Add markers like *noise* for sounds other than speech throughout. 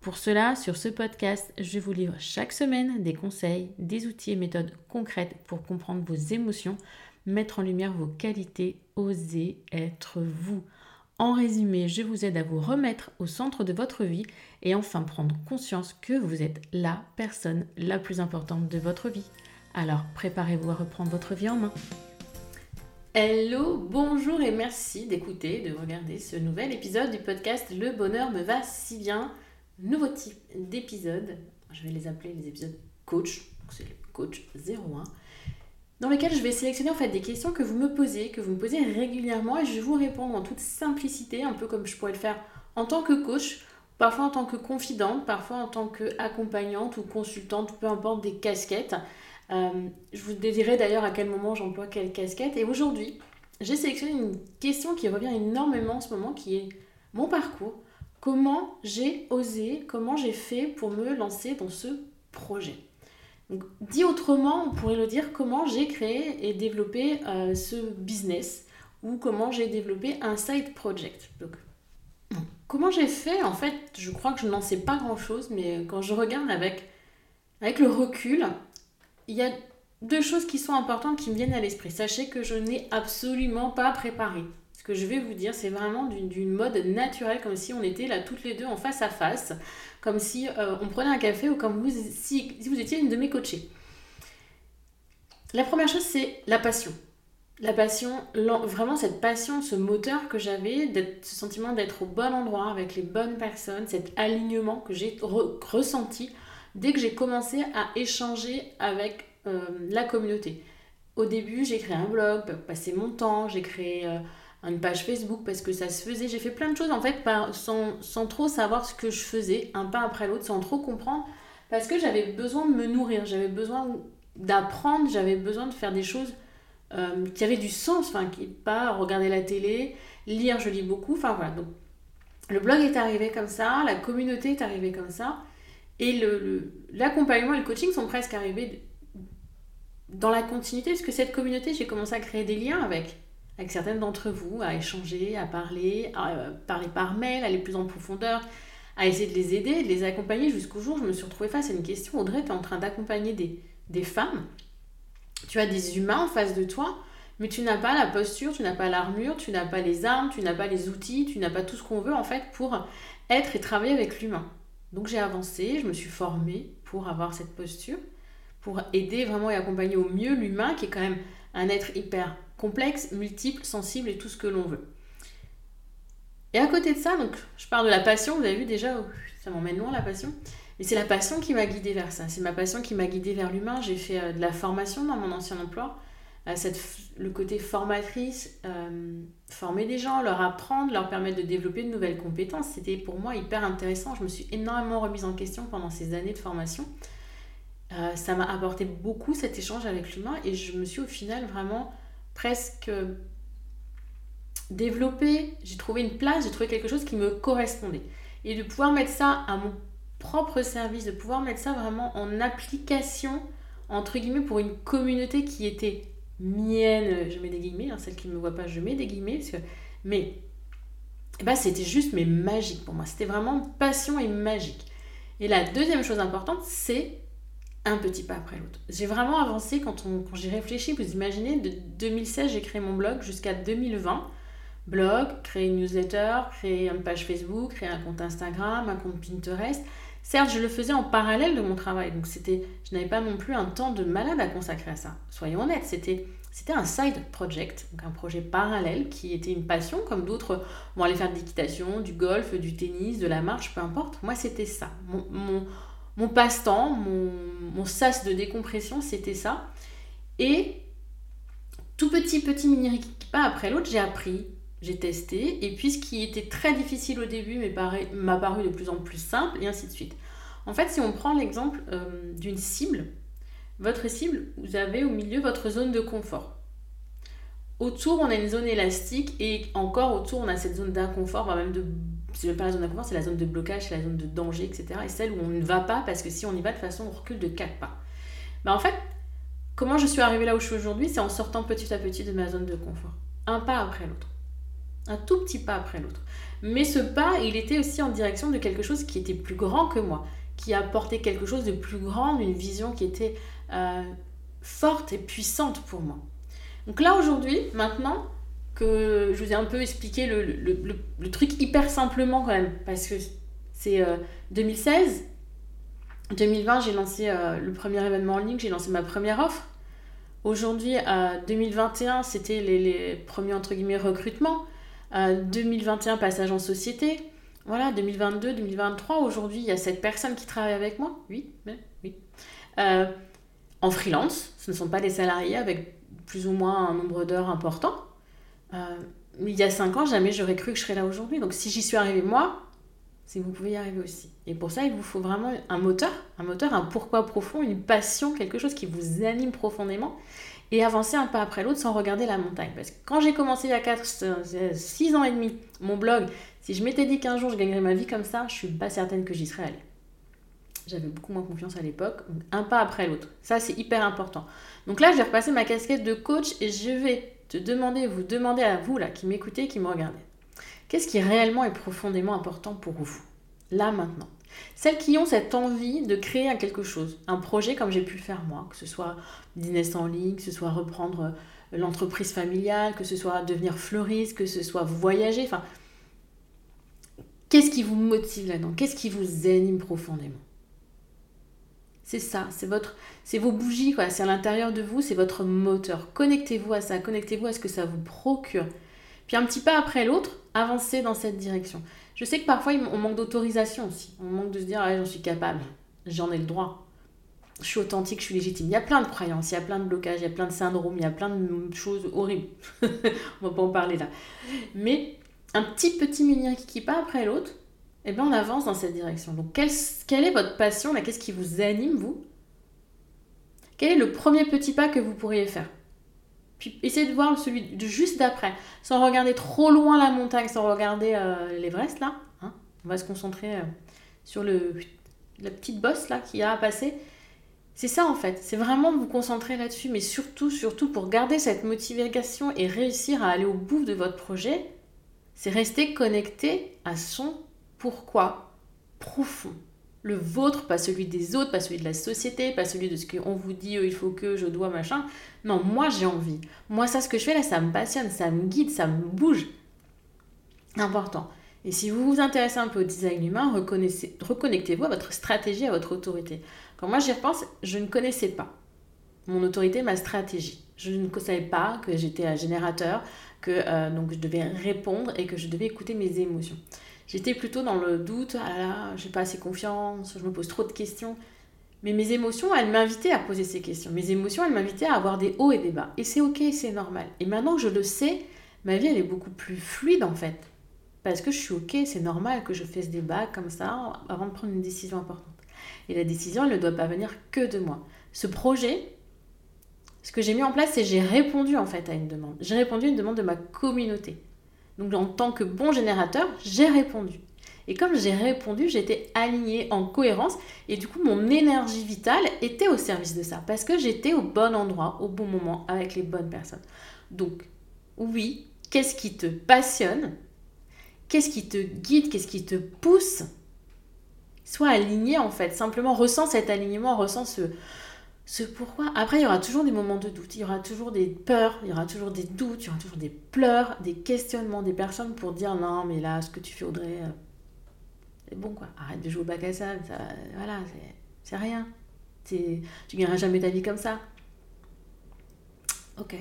Pour cela, sur ce podcast, je vous livre chaque semaine des conseils, des outils et méthodes concrètes pour comprendre vos émotions, mettre en lumière vos qualités, oser être vous. En résumé, je vous aide à vous remettre au centre de votre vie et enfin prendre conscience que vous êtes la personne la plus importante de votre vie. Alors préparez-vous à reprendre votre vie en main. Hello, bonjour et merci d'écouter, de regarder ce nouvel épisode du podcast Le bonheur me va si bien. Nouveau type d'épisode, je vais les appeler les épisodes coach, c'est le coach 01 dans lequel je vais sélectionner en fait des questions que vous me posez, que vous me posez régulièrement et je vais vous répondre en toute simplicité, un peu comme je pourrais le faire en tant que coach, parfois en tant que confidente, parfois en tant qu'accompagnante ou consultante, peu importe des casquettes. Euh, je vous dirai d'ailleurs à quel moment j'emploie quelle casquette. Et aujourd'hui, j'ai sélectionné une question qui revient énormément en ce moment, qui est mon parcours. Comment j'ai osé, comment j'ai fait pour me lancer dans ce projet dit autrement, on pourrait le dire comment j'ai créé et développé euh, ce business ou comment j'ai développé un side project. Comment j'ai fait En fait, je crois que je n'en sais pas grand-chose, mais quand je regarde avec, avec le recul, il y a deux choses qui sont importantes qui me viennent à l'esprit. Sachez que je n'ai absolument pas préparé. Que je vais vous dire, c'est vraiment d'une mode naturelle, comme si on était là toutes les deux en face à face comme si euh, on prenait un café ou comme vous, si, vous étiez une de mes coachées. La première chose, c'est la passion. La passion, vraiment cette passion, ce moteur que j'avais, ce sentiment d'être au bon endroit avec les bonnes personnes, cet alignement que j'ai ressenti dès que j'ai commencé à échanger avec euh, la communauté. Au début, j'ai créé un blog, passer mon temps, j'ai créé euh, une page Facebook parce que ça se faisait. J'ai fait plein de choses en fait sans, sans, trop savoir ce que je faisais, un pas après l'autre, sans trop comprendre, parce que j'avais besoin de me nourrir, j'avais besoin d'apprendre, j'avais besoin de faire des choses euh, qui avaient du sens, enfin, qui pas regarder la télé, lire, je lis beaucoup, enfin voilà. Le blog est arrivé comme ça, la communauté est arrivée comme ça, et l'accompagnement et le coaching sont presque arrivés dans la continuité, parce que cette communauté, j'ai commencé à créer des liens avec avec certaines d'entre vous, à échanger, à parler, à euh, parler par mail, aller plus en profondeur, à essayer de les aider, de les accompagner jusqu'au jour je me suis retrouvée face à une question. Audrey, tu es en train d'accompagner des, des femmes, tu as des humains en face de toi, mais tu n'as pas la posture, tu n'as pas l'armure, tu n'as pas les armes, tu n'as pas les outils, tu n'as pas tout ce qu'on veut en fait pour être et travailler avec l'humain. Donc j'ai avancé, je me suis formée pour avoir cette posture, pour aider vraiment et accompagner au mieux l'humain qui est quand même un être hyper complexe, multiple, sensible et tout ce que l'on veut. Et à côté de ça, donc je parle de la passion, vous avez vu déjà, oh, ça m'emmène loin la passion. Mais c'est la passion qui m'a guidée vers ça. C'est ma passion qui m'a guidée vers l'humain. J'ai fait euh, de la formation dans mon ancien emploi. Euh, le côté formatrice, euh, former des gens, leur apprendre, leur permettre de développer de nouvelles compétences, c'était pour moi hyper intéressant. Je me suis énormément remise en question pendant ces années de formation. Ça m'a apporté beaucoup cet échange avec l'humain et je me suis au final vraiment presque développé, j'ai trouvé une place, j'ai trouvé quelque chose qui me correspondait. Et de pouvoir mettre ça à mon propre service, de pouvoir mettre ça vraiment en application, entre guillemets, pour une communauté qui était mienne, je mets des guillemets, hein, celle qui ne me voit pas, je mets des guillemets, mais eh ben, c'était juste mais magique pour moi, c'était vraiment passion et magique. Et la deuxième chose importante, c'est un petit pas après l'autre. J'ai vraiment avancé quand, quand j'ai réfléchi. Vous imaginez, de 2016, j'ai créé mon blog jusqu'à 2020. Blog, créer une newsletter, créer une page Facebook, créer un compte Instagram, un compte Pinterest. Certes, je le faisais en parallèle de mon travail, donc c'était, je n'avais pas non plus un temps de malade à consacrer à ça. Soyons honnêtes, c'était C'était un side project, donc un projet parallèle qui était une passion, comme d'autres vont aller faire de l'équitation, du golf, du tennis, de la marche, peu importe. Moi, c'était ça. Mon, mon, passe-temps, mon, mon sas de décompression, c'était ça. Et tout petit, petit mini pas après l'autre, j'ai appris, j'ai testé. Et puis, ce qui était très difficile au début m'a paru de plus en plus simple, et ainsi de suite. En fait, si on prend l'exemple euh, d'une cible, votre cible, vous avez au milieu votre zone de confort. Autour, on a une zone élastique et encore autour, on a cette zone d'inconfort, même de. C'est pas la zone d'inconfort, c'est la zone de blocage, c'est la zone de danger, etc. Et celle où on ne va pas parce que si on y va de façon, on recule de 4 pas. Ben, en fait, comment je suis arrivée là où je suis aujourd'hui C'est en sortant petit à petit de ma zone de confort. Un pas après l'autre. Un tout petit pas après l'autre. Mais ce pas, il était aussi en direction de quelque chose qui était plus grand que moi, qui apportait quelque chose de plus grand, une vision qui était euh, forte et puissante pour moi. Donc là aujourd'hui, maintenant que je vous ai un peu expliqué le, truc hyper simplement quand même, parce que c'est 2016, euh, 2020 j'ai lancé euh, le premier événement en ligne, j'ai lancé ma première offre. Aujourd'hui, 2021, c'était les, les, premiers entre guillemets recrutements. 2021, passage en société. Voilà, 2022, 2023, aujourd'hui, il y a cette personne qui travaille avec moi. Oui, mais oui en freelance. Ce ne sont pas des salariés avec plus ou moins un nombre d'heures important. Euh, il y a cinq ans, jamais j'aurais cru que je serais là aujourd'hui. Donc si j'y suis arrivée moi, c'est que vous pouvez y arriver aussi. Et pour ça, il vous faut vraiment un moteur, un moteur, un pourquoi profond, une passion, quelque chose qui vous anime profondément et avancer un pas après l'autre sans regarder la montagne. Parce que quand j'ai commencé il y a 4, 6 ans et demi mon blog, si je m'étais dit qu'un jour je gagnerais ma vie comme ça, je suis pas certaine que j'y serais allée. J'avais beaucoup moins confiance à l'époque. Un pas après l'autre. Ça, c'est hyper important. Donc là, je vais repasser ma casquette de coach et je vais te demander, vous demander à vous, là, qui m'écoutez, qui me regardez. Qu'est-ce qui réellement est profondément important pour vous Là, maintenant? Celles qui ont cette envie de créer quelque chose, un projet comme j'ai pu le faire moi, que ce soit business en ligne, que ce soit reprendre euh, l'entreprise familiale, que ce soit devenir fleuriste, que ce soit voyager, enfin, qu'est-ce qui vous motive là-dedans? Qu'est-ce qui vous anime profondément? C'est ça, c'est votre, c'est vos bougies, quoi. C'est à l'intérieur de vous, c'est votre moteur. Connectez-vous à ça, connectez-vous à ce que ça vous procure. Puis un petit pas après l'autre, avancez dans cette direction. Je sais que parfois on manque d'autorisation aussi. On manque de se dire, ah, j'en suis capable, j'en ai le droit. Je suis authentique, je suis légitime. Il y a plein de croyances, il y a plein de blocages, il y a plein de syndromes, il y a plein de choses horribles. *laughs* on va pas en parler là. Mais un petit petit mini qui pas après l'autre, eh bien on avance dans cette direction. Donc quelle, quelle est votre passion Qu'est-ce qui vous anime vous? Quel est le premier petit pas que vous pourriez faire? Puis essayez de voir celui de juste d'après, sans regarder trop loin la montagne, sans regarder euh, l'Everest là. Hein. on va se concentrer euh, sur le, la petite bosse là qui a à passer. C'est ça en fait, c'est vraiment vous concentrer là-dessus, mais surtout, surtout pour garder cette motivation et réussir à aller au bout de votre projet, c'est rester connecté à son pourquoi profond. Le vôtre, pas celui des autres, pas celui de la société, pas celui de ce qu'on vous dit, euh, il faut que, je dois, machin. Non, moi j'ai envie. Moi, ça, ce que je fais là, ça me passionne, ça me guide, ça me bouge. Important. Et si vous vous intéressez un peu au design humain, reconnectez-vous à votre stratégie, à votre autorité. Quand moi j'y repense, je ne connaissais pas mon autorité, ma stratégie. Je ne savais pas que j'étais un générateur, que euh, donc je devais répondre et que je devais écouter mes émotions. J'étais plutôt dans le doute, ah là j'ai pas assez confiance, je me pose trop de questions. Mais mes émotions, elles m'invitaient à poser ces questions. Mes émotions, elles m'invitaient à avoir des hauts et des bas. Et c'est ok, c'est normal. Et maintenant que je le sais, ma vie, elle est beaucoup plus fluide en fait. Parce que je suis ok, c'est normal que je fasse des bas comme ça avant de prendre une décision importante. Et la décision, elle ne doit pas venir que de moi. Ce projet, ce que j'ai mis en place, c'est j'ai répondu en fait à une demande. J'ai répondu à une demande de ma communauté. Donc en tant que bon générateur, j'ai répondu. Et comme j'ai répondu, j'étais alignée en cohérence. Et du coup mon énergie vitale était au service de ça. Parce que j'étais au bon endroit, au bon moment, avec les bonnes personnes. Donc oui, qu'est-ce qui te passionne? Qu'est-ce qui te guide? Qu'est-ce qui te pousse? Sois aligné en fait, simplement ressens cet alignement, ressens ce, ce pourquoi. Après, il y aura toujours des moments de doute, il y aura toujours des peurs, il y aura toujours des doutes, il y aura toujours des pleurs, des questionnements, des personnes pour dire non, mais là, ce que tu fais, Audrey, euh, c'est bon quoi, arrête de jouer au bac à sable, ça, voilà, c'est rien. Tu gagneras jamais ta vie comme ça. Ok,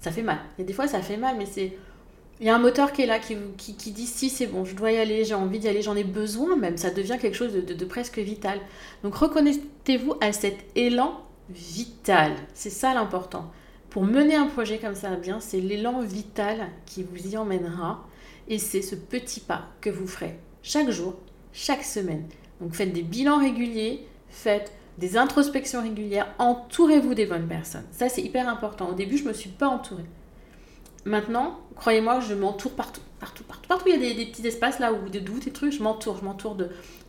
Ça fait mal. Et des fois, ça fait mal, mais c'est. Il y a un moteur qui est là, qui, qui, dit si c'est bon, je dois y aller, j'ai envie d'y aller, j'en ai besoin même. Ça devient quelque chose de, de presque vital. Donc reconnectez-vous à cet élan vital. C'est ça l'important. Pour mener un projet comme ça bien, c'est l'élan vital qui vous y emmènera. Et c'est ce petit pas que vous ferez chaque jour, chaque semaine. Donc faites des bilans réguliers, faites des introspections régulières, entourez-vous des bonnes personnes. Ça, c'est hyper important. Au début, je ne me suis pas entourée. Maintenant, croyez-moi, je m'entoure partout, partout, partout. Partout, il y a des, petits espaces là où des doutes et trucs, je m'entoure. Je m'entoure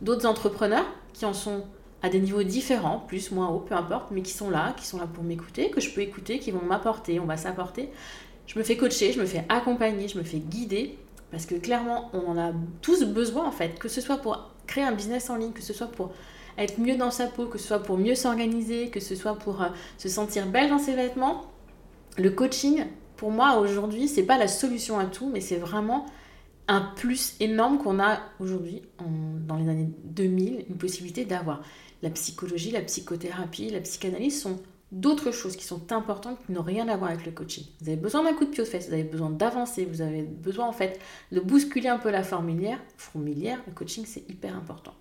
d'autres entrepreneurs qui en sont à des niveaux différents, plus, moins haut, peu importe, mais qui sont là, qui sont là pour m'écouter, que je peux écouter, qui vont m'apporter, on va s'apporter. Je me fais coacher, je me fais accompagner, je me fais guider, parce que clairement, on en a tous besoin en fait, que ce soit pour créer un business en ligne, que ce soit pour être mieux dans sa peau, que ce soit pour mieux s'organiser, que ce soit pour euh, se sentir belle dans ses vêtements. Le coaching, pour moi aujourd'hui, c'est pas la solution à tout, mais c'est vraiment un plus énorme qu'on a aujourd'hui dans les années 2000, une possibilité d'avoir. La psychologie, la psychothérapie, la psychanalyse sont d'autres choses qui sont importantes qui n'ont rien à voir avec le coaching. Vous avez besoin d'un coup de pied aux fesses, vous avez besoin d'avancer, vous avez besoin en fait de bousculer un peu la fourmilière. Fourmilière, le coaching c'est hyper important.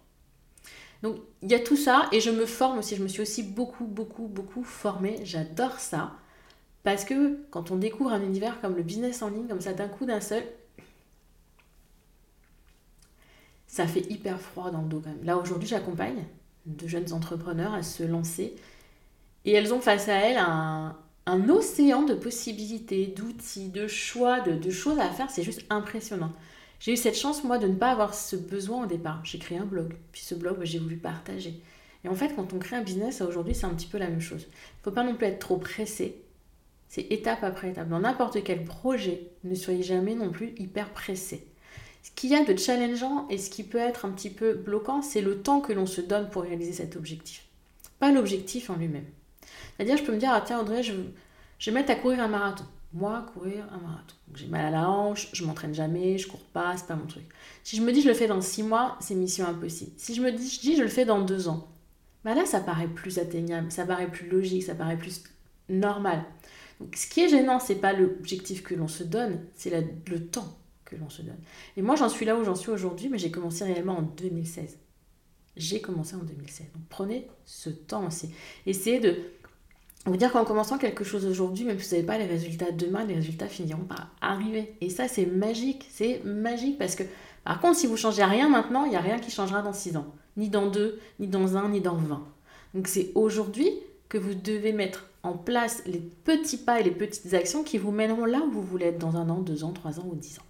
Donc il y a tout ça et je me forme aussi, je me suis aussi beaucoup, beaucoup, beaucoup formée. J'adore ça parce que quand on découvre un univers comme le business en ligne, comme ça d'un coup d'un seul, ça fait hyper froid dans le dos quand même. Là aujourd'hui j'accompagne de jeunes entrepreneurs à se lancer et elles ont face à elles un, océan de possibilités, d'outils, de choix, de, de choses à faire. C'est juste impressionnant. J'ai eu cette chance, moi, de ne pas avoir ce besoin au départ. J'ai créé un blog. Puis ce blog, j'ai voulu partager. Et en fait, quand on crée un business, aujourd'hui, c'est un petit peu la même chose. Il ne faut pas non plus être trop pressé. C'est étape après étape. Dans n'importe quel projet, ne soyez jamais non plus hyper pressé. Ce qu'il y a de challengeant et ce qui peut être un petit peu bloquant, c'est le temps que l'on se donne pour réaliser cet objectif. Pas l'objectif en lui-même. C'est-à-dire, je peux me dire, ah tiens, Audrey, je, vais mettre à courir un marathon moi, courir un marathon. J'ai mal à la hanche, je m'entraîne jamais, je cours pas, c'est pas mon truc. Si je me dis je le fais dans six mois, c'est mission impossible. Si je me dis je, dis, je le fais dans deux ans, bah là ça paraît plus atteignable, ça paraît plus logique, ça paraît plus normal. Ce qui est gênant, c'est pas l'objectif que l'on se donne, c'est le temps que l'on se donne. Et moi j'en suis là où j'en suis aujourd'hui, mais j'ai commencé réellement en 2016. J'ai commencé en 2016. Donc prenez ce temps aussi. Essayez de vous dire qu'en commençant quelque chose aujourd'hui, même si vous n'avez pas les résultats demain, les résultats finiront par arriver. Et ça, c'est magique. C'est magique parce que, par contre, si vous changez rien maintenant, il n'y a rien qui changera dans 6 ans. Ni dans 2, ni dans 1, ni dans 20. Donc c'est aujourd'hui que vous devez mettre en place les petits pas et les petites actions qui vous mèneront là où vous voulez être dans un an, deux ans, trois ans ou dix ans.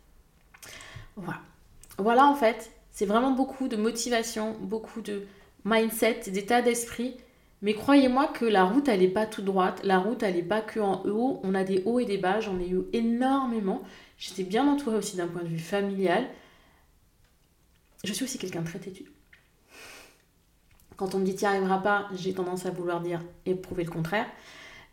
Voilà. Voilà en fait, c'est vraiment beaucoup de motivation, beaucoup de mindset, d'état d'esprit mais croyez-moi que la route, elle n'est pas toute droite. La route, elle n'est pas que en haut. On a des hauts et des bas. J'en ai eu énormément. J'étais bien entourée aussi d'un point de vue familial. Je suis aussi quelqu'un de très têtu. Quand on me dit tu n'y arriveras pas, j'ai tendance à vouloir dire et prouver le contraire.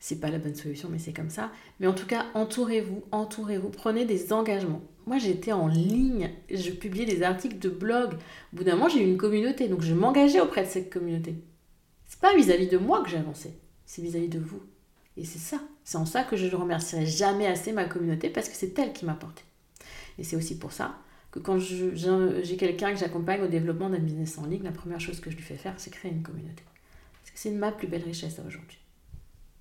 C'est pas la bonne solution, mais c'est comme ça. Mais en tout cas, entourez-vous, entourez-vous, prenez des engagements. Moi, j'étais en ligne, je publiais des articles de blog. Au bout d'un moment, j'ai eu une communauté, donc je m'engageais auprès de cette communauté. C'est pas vis-à-vis de moi que avancé, c'est vis-à-vis de vous. Et c'est ça. C'est en ça que je ne remercierai jamais assez ma communauté parce que c'est elle qui m'a porté. Et c'est aussi pour ça que quand j'ai quelqu'un que j'accompagne au développement d'un business en ligne, la première chose que je lui fais faire, c'est créer une communauté. Parce que c'est ma plus belle richesse aujourd'hui.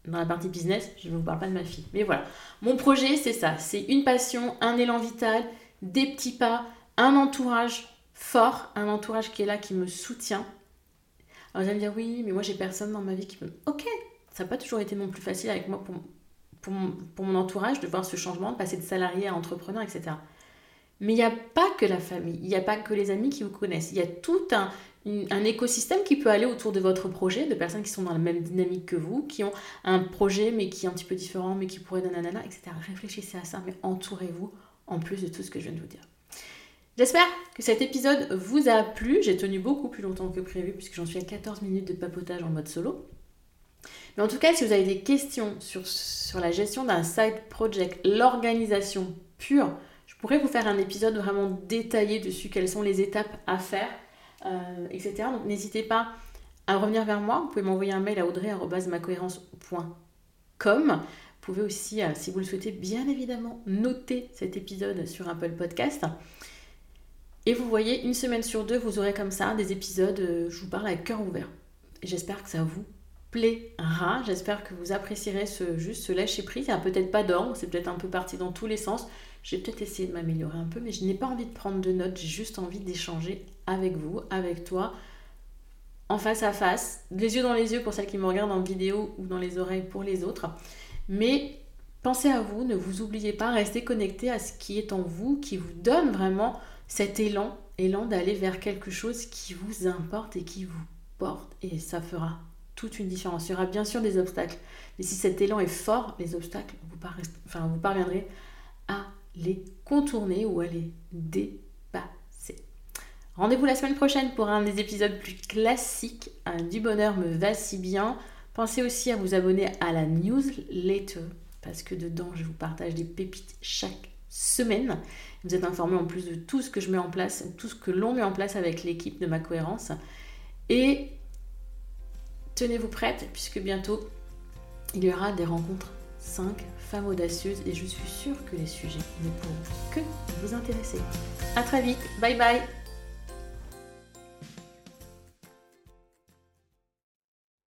Dans la partie business, je ne vous parle pas de ma fille. Mais voilà, mon projet, c'est ça. C'est une passion, un élan vital, des petits pas, un entourage fort, un entourage qui est là, qui me soutient alors vous allez me dire, oui, mais moi j'ai personne dans ma vie qui me... Ok, ça n'a pas toujours été non plus facile avec moi pour, pour, mon, pour mon entourage de voir ce changement, de passer de salarié à entrepreneur, etc. Mais il n'y a pas que la famille, il n'y a pas que les amis qui vous connaissent, il y a tout un, écosystème qui peut aller autour de votre projet, de personnes qui sont dans la même dynamique que vous, qui ont un projet mais qui est un petit peu différent, mais qui pourrait donner nanana, etc. Réfléchissez à ça, mais entourez-vous en plus de tout ce que je viens de vous dire. J'espère que cet épisode vous a plu. J'ai tenu beaucoup plus longtemps que prévu puisque j'en suis à 14 minutes de papotage en mode solo. Mais en tout cas, si vous avez des questions sur, sur la gestion d'un side project, l'organisation pure, pourrais vous faire un épisode vraiment détaillé dessus, quelles sont les étapes à faire, euh, etc. Donc n'hésitez pas à revenir vers moi. Vous pouvez m'envoyer un mail à audrey.macohérence.com Vous pouvez aussi, euh, si vous le souhaitez, bien évidemment, noter cet épisode sur Apple Podcast. Et vous voyez, une semaine sur deux, vous aurez comme ça des épisodes, euh, je vous parle avec cœur ouvert. J'espère que ça vous plaira. J'espère que vous apprécierez ce, juste ce lâcher prise. Il n'y a peut-être pas d'ordre, c'est peut-être un peu parti dans tous les sens. J'ai peut-être essayé de m'améliorer un peu, mais je n'ai pas envie de prendre de notes, j'ai juste envie d'échanger avec vous, avec toi, en face à face, les yeux dans les yeux pour celles qui me regardent en vidéo ou dans les oreilles pour les autres. Mais pensez à vous, ne vous oubliez pas, restez connecté à ce qui est en vous, qui vous donne vraiment cet élan, élan d'aller vers quelque chose qui vous importe et qui vous porte. Et ça fera toute une différence. Il y aura bien sûr des obstacles. Mais si cet élan est fort, les obstacles, vous, enfin, vous parviendrez à les contourner ou à les dépasser. Rendez-vous la semaine prochaine pour un des épisodes plus classiques. Du bonheur me va si bien. Pensez aussi à vous abonner à la newsletter parce que dedans je vous partage des pépites chaque semaine. Vous êtes informé en plus de tout ce que je mets en place, tout ce que l'on met en place avec l'équipe de ma cohérence. Et tenez-vous prête puisque bientôt il y aura des rencontres 5 femmes audacieuses et je suis sûre que les sujets ne pourront que vous intéresser. A très vite, bye bye